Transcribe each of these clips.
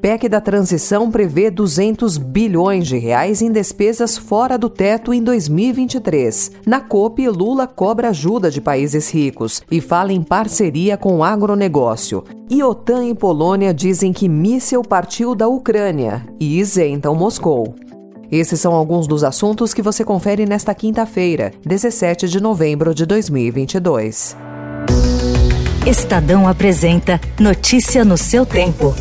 PEC da transição prevê 200 bilhões de reais em despesas fora do teto em 2023. Na COP, Lula cobra ajuda de países ricos e fala em parceria com o agronegócio. E OTAN e Polônia dizem que míssil partiu da Ucrânia e isentam Moscou. Esses são alguns dos assuntos que você confere nesta quinta-feira, 17 de novembro de 2022. Estadão apresenta Notícia no seu tempo.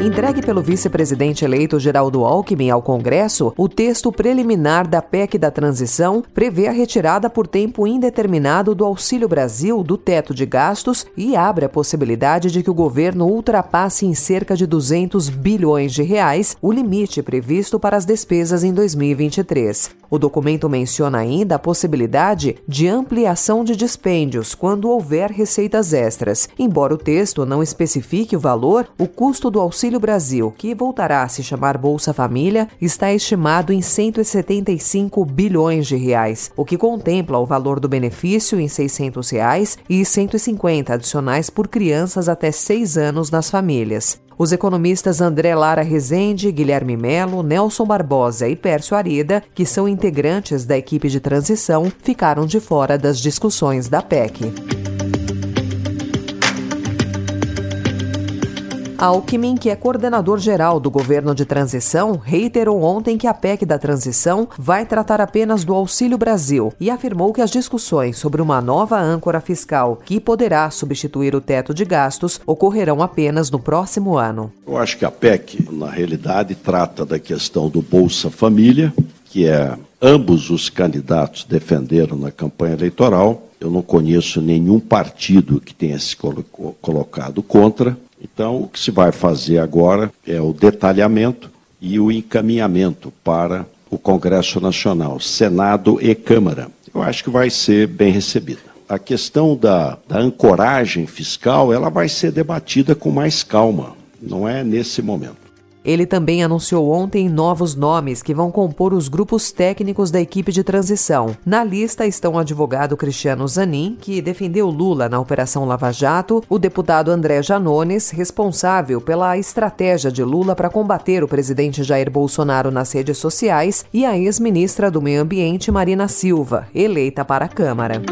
Entregue pelo vice-presidente eleito Geraldo Alckmin ao Congresso, o texto preliminar da PEC da transição prevê a retirada por tempo indeterminado do Auxílio Brasil do teto de gastos e abre a possibilidade de que o governo ultrapasse em cerca de 200 bilhões de reais o limite previsto para as despesas em 2023. O documento menciona ainda a possibilidade de ampliação de dispêndios quando houver receitas extras. Embora o texto não especifique o valor, o custo do Auxílio Brasil, que voltará a se chamar Bolsa Família, está estimado em 175 bilhões de reais, o que contempla o valor do benefício em 600 reais e 150 adicionais por crianças até 6 anos nas famílias. Os economistas André Lara Rezende, Guilherme Melo, Nelson Barbosa e Pércio Arida, que são integrantes da equipe de transição, ficaram de fora das discussões da PEC. Alckmin, que é coordenador geral do governo de transição, reiterou ontem que a PEC da transição vai tratar apenas do Auxílio Brasil e afirmou que as discussões sobre uma nova âncora fiscal que poderá substituir o teto de gastos ocorrerão apenas no próximo ano. Eu acho que a PEC, na realidade, trata da questão do Bolsa Família, que é ambos os candidatos defenderam na campanha eleitoral. Eu não conheço nenhum partido que tenha se colocado contra. Então, o que se vai fazer agora é o detalhamento e o encaminhamento para o Congresso Nacional, Senado e Câmara. Eu acho que vai ser bem recebida. A questão da, da ancoragem fiscal, ela vai ser debatida com mais calma, não é nesse momento. Ele também anunciou ontem novos nomes que vão compor os grupos técnicos da equipe de transição. Na lista estão o advogado Cristiano Zanin, que defendeu Lula na Operação Lava Jato, o deputado André Janones, responsável pela estratégia de Lula para combater o presidente Jair Bolsonaro nas redes sociais, e a ex-ministra do Meio Ambiente Marina Silva, eleita para a Câmara.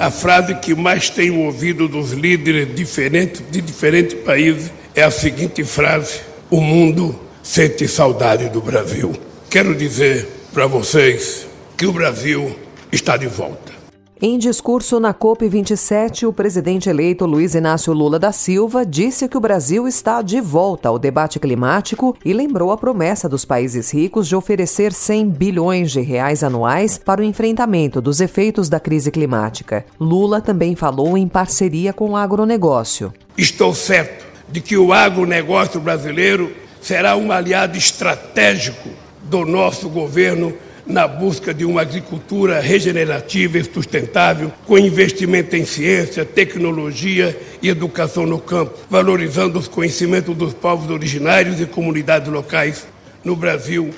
A frase que mais tenho ouvido dos líderes diferentes de diferentes países é a seguinte frase: O mundo sente saudade do Brasil. Quero dizer para vocês que o Brasil está de volta. Em discurso na COP27, o presidente eleito Luiz Inácio Lula da Silva disse que o Brasil está de volta ao debate climático e lembrou a promessa dos países ricos de oferecer 100 bilhões de reais anuais para o enfrentamento dos efeitos da crise climática. Lula também falou em parceria com o agronegócio. Estou certo de que o agronegócio brasileiro será um aliado estratégico do nosso governo na busca de uma agricultura regenerativa e sustentável, com investimento em ciência, tecnologia e educação no campo, valorizando os conhecimentos dos povos originários e comunidades locais. No Brasil,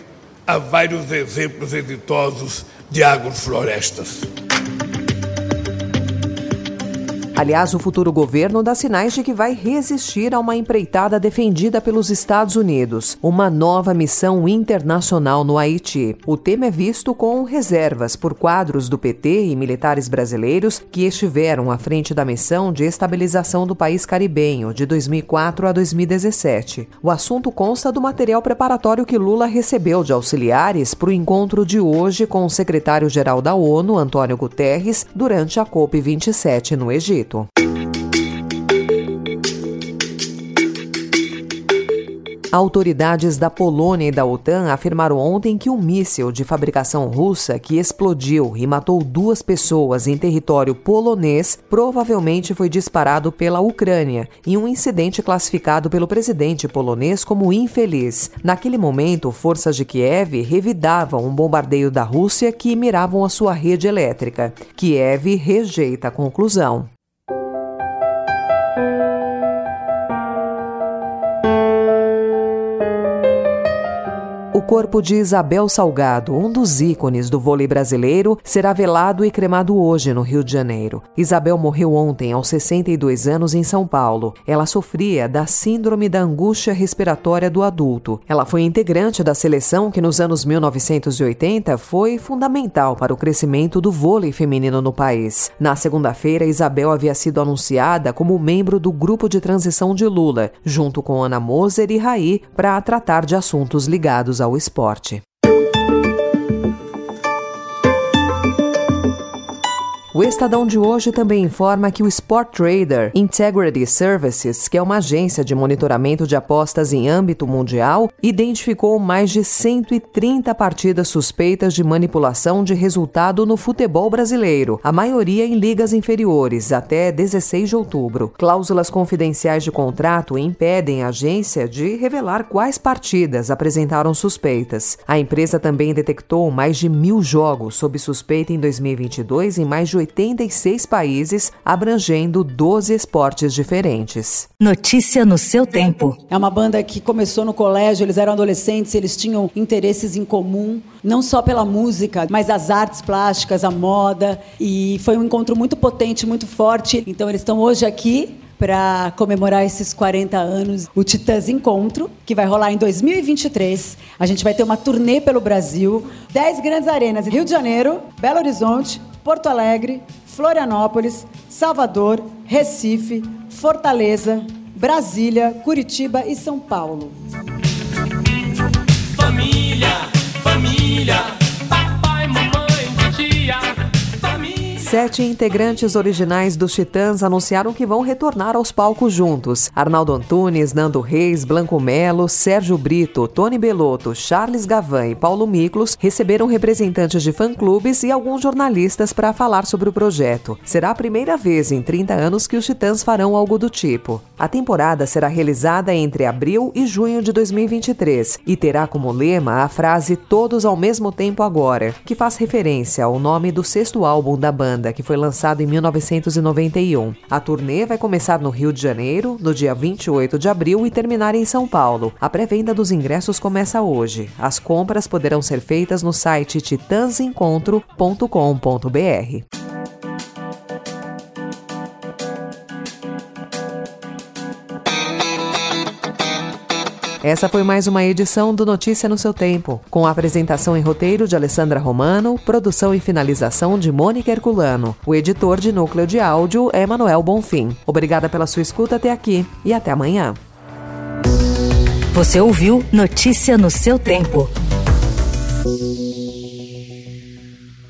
há vários exemplos exitosos de agroflorestas. Aliás, o futuro governo dá sinais de que vai resistir a uma empreitada defendida pelos Estados Unidos, uma nova missão internacional no Haiti. O tema é visto com reservas por quadros do PT e militares brasileiros que estiveram à frente da missão de estabilização do país caribenho de 2004 a 2017. O assunto consta do material preparatório que Lula recebeu de auxiliares para o encontro de hoje com o secretário-geral da ONU, Antônio Guterres, durante a COP27 no Egito. Autoridades da Polônia e da OTAN afirmaram ontem que um míssil de fabricação russa que explodiu e matou duas pessoas em território polonês provavelmente foi disparado pela Ucrânia, em um incidente classificado pelo presidente polonês como infeliz. Naquele momento, forças de Kiev revidavam um bombardeio da Rússia que miravam a sua rede elétrica. Kiev rejeita a conclusão. O corpo de Isabel Salgado, um dos ícones do vôlei brasileiro, será velado e cremado hoje no Rio de Janeiro. Isabel morreu ontem, aos 62 anos, em São Paulo. Ela sofria da síndrome da angústia respiratória do adulto. Ela foi integrante da seleção que, nos anos 1980, foi fundamental para o crescimento do vôlei feminino no país. Na segunda-feira, Isabel havia sido anunciada como membro do grupo de transição de Lula, junto com Ana Moser e Raí, para tratar de assuntos ligados ao esporte. O Estadão de hoje também informa que o Sport Trader Integrity Services, que é uma agência de monitoramento de apostas em âmbito mundial, identificou mais de 130 partidas suspeitas de manipulação de resultado no futebol brasileiro, a maioria em ligas inferiores, até 16 de outubro. Cláusulas confidenciais de contrato impedem a agência de revelar quais partidas apresentaram suspeitas. A empresa também detectou mais de mil jogos sob suspeita em 2022 em mais de 86 países, abrangendo 12 esportes diferentes. Notícia no seu tempo. É uma banda que começou no colégio, eles eram adolescentes, eles tinham interesses em comum, não só pela música, mas as artes plásticas, a moda, e foi um encontro muito potente, muito forte. Então eles estão hoje aqui para comemorar esses 40 anos, o Titãs Encontro, que vai rolar em 2023. A gente vai ter uma turnê pelo Brasil, 10 grandes arenas, Rio de Janeiro, Belo Horizonte, Porto Alegre, Florianópolis, Salvador, Recife, Fortaleza, Brasília, Curitiba e São Paulo. Sete integrantes originais dos Titãs anunciaram que vão retornar aos palcos juntos. Arnaldo Antunes, Nando Reis, Blanco Melo, Sérgio Brito, Tony Belotto, Charles Gavan e Paulo Miklos receberam representantes de fã-clubes e alguns jornalistas para falar sobre o projeto. Será a primeira vez em 30 anos que os Titãs farão algo do tipo. A temporada será realizada entre abril e junho de 2023 e terá como lema a frase Todos ao mesmo tempo agora, que faz referência ao nome do sexto álbum da banda que foi lançado em 1991. A turnê vai começar no Rio de Janeiro, no dia 28 de abril, e terminar em São Paulo. A pré-venda dos ingressos começa hoje. As compras poderão ser feitas no site titansencontro.com.br. Essa foi mais uma edição do Notícia no seu tempo, com a apresentação em roteiro de Alessandra Romano, produção e finalização de Mônica Herculano. O editor de núcleo de áudio é Manuel Bonfim. Obrigada pela sua escuta até aqui e até amanhã. Você ouviu Notícia no seu tempo.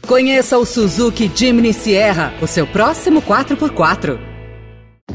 Conheça o Suzuki Jimny Sierra, o seu próximo 4x4.